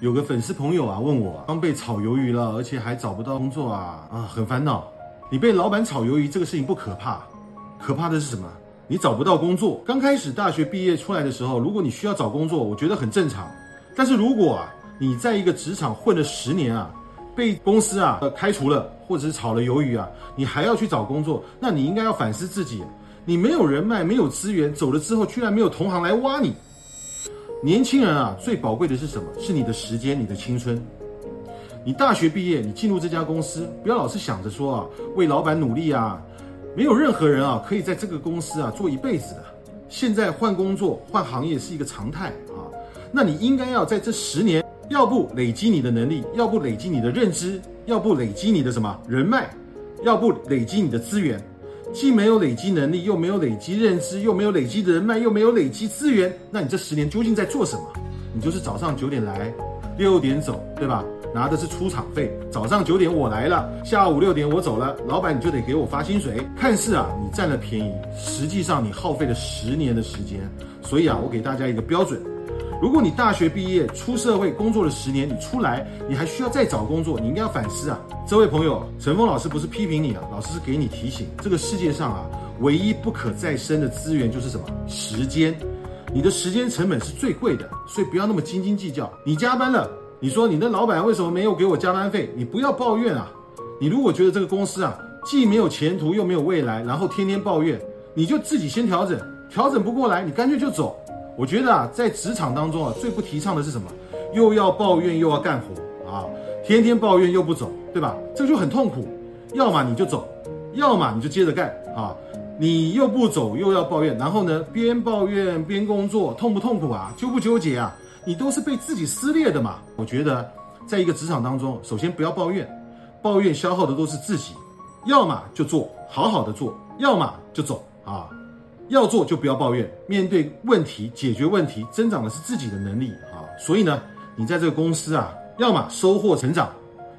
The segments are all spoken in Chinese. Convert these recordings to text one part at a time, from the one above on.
有个粉丝朋友啊问我，刚被炒鱿鱼了，而且还找不到工作啊啊，很烦恼。你被老板炒鱿鱼这个事情不可怕，可怕的是什么？你找不到工作。刚开始大学毕业出来的时候，如果你需要找工作，我觉得很正常。但是如果啊，你在一个职场混了十年啊，被公司啊开除了，或者是炒了鱿鱼啊，你还要去找工作，那你应该要反思自己。你没有人脉，没有资源，走了之后居然没有同行来挖你。年轻人啊，最宝贵的是什么？是你的时间，你的青春。你大学毕业，你进入这家公司，不要老是想着说啊，为老板努力啊。没有任何人啊，可以在这个公司啊做一辈子的。现在换工作、换行业是一个常态啊。那你应该要在这十年，要不累积你的能力，要不累积你的认知，要不累积你的什么人脉，要不累积你的资源。既没有累积能力，又没有累积认知，又没有累积人脉，又没有累积资源，那你这十年究竟在做什么？你就是早上九点来，六点走，对吧？拿的是出场费。早上九点我来了，下午六点我走了，老板你就得给我发薪水。看似啊你占了便宜，实际上你耗费了十年的时间。所以啊，我给大家一个标准。如果你大学毕业出社会工作了十年，你出来你还需要再找工作，你应该要反思啊。这位朋友，陈峰老师不是批评你啊，老师是给你提醒。这个世界上啊，唯一不可再生的资源就是什么？时间。你的时间成本是最贵的，所以不要那么斤斤计较。你加班了，你说你的老板为什么没有给我加班费？你不要抱怨啊。你如果觉得这个公司啊，既没有前途又没有未来，然后天天抱怨，你就自己先调整，调整不过来，你干脆就走。我觉得啊，在职场当中啊，最不提倡的是什么？又要抱怨又要干活啊，天天抱怨又不走，对吧？这就很痛苦。要么你就走，要么你就接着干啊。你又不走，又要抱怨，然后呢，边抱怨边工作，痛不痛苦啊？纠不纠结啊？你都是被自己撕裂的嘛。我觉得，在一个职场当中，首先不要抱怨，抱怨消耗的都是自己。要么就做好好的做，要么就走啊。要做就不要抱怨，面对问题解决问题，增长的是自己的能力啊。所以呢，你在这个公司啊，要么收获成长，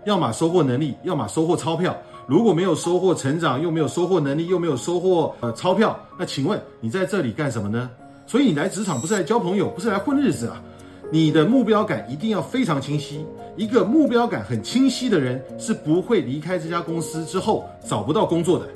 要么收获能力，要么收获钞票。如果没有收获成长，又没有收获能力，又没有收获呃钞票，那请问你在这里干什么呢？所以你来职场不是来交朋友，不是来混日子啊。你的目标感一定要非常清晰。一个目标感很清晰的人是不会离开这家公司之后找不到工作的。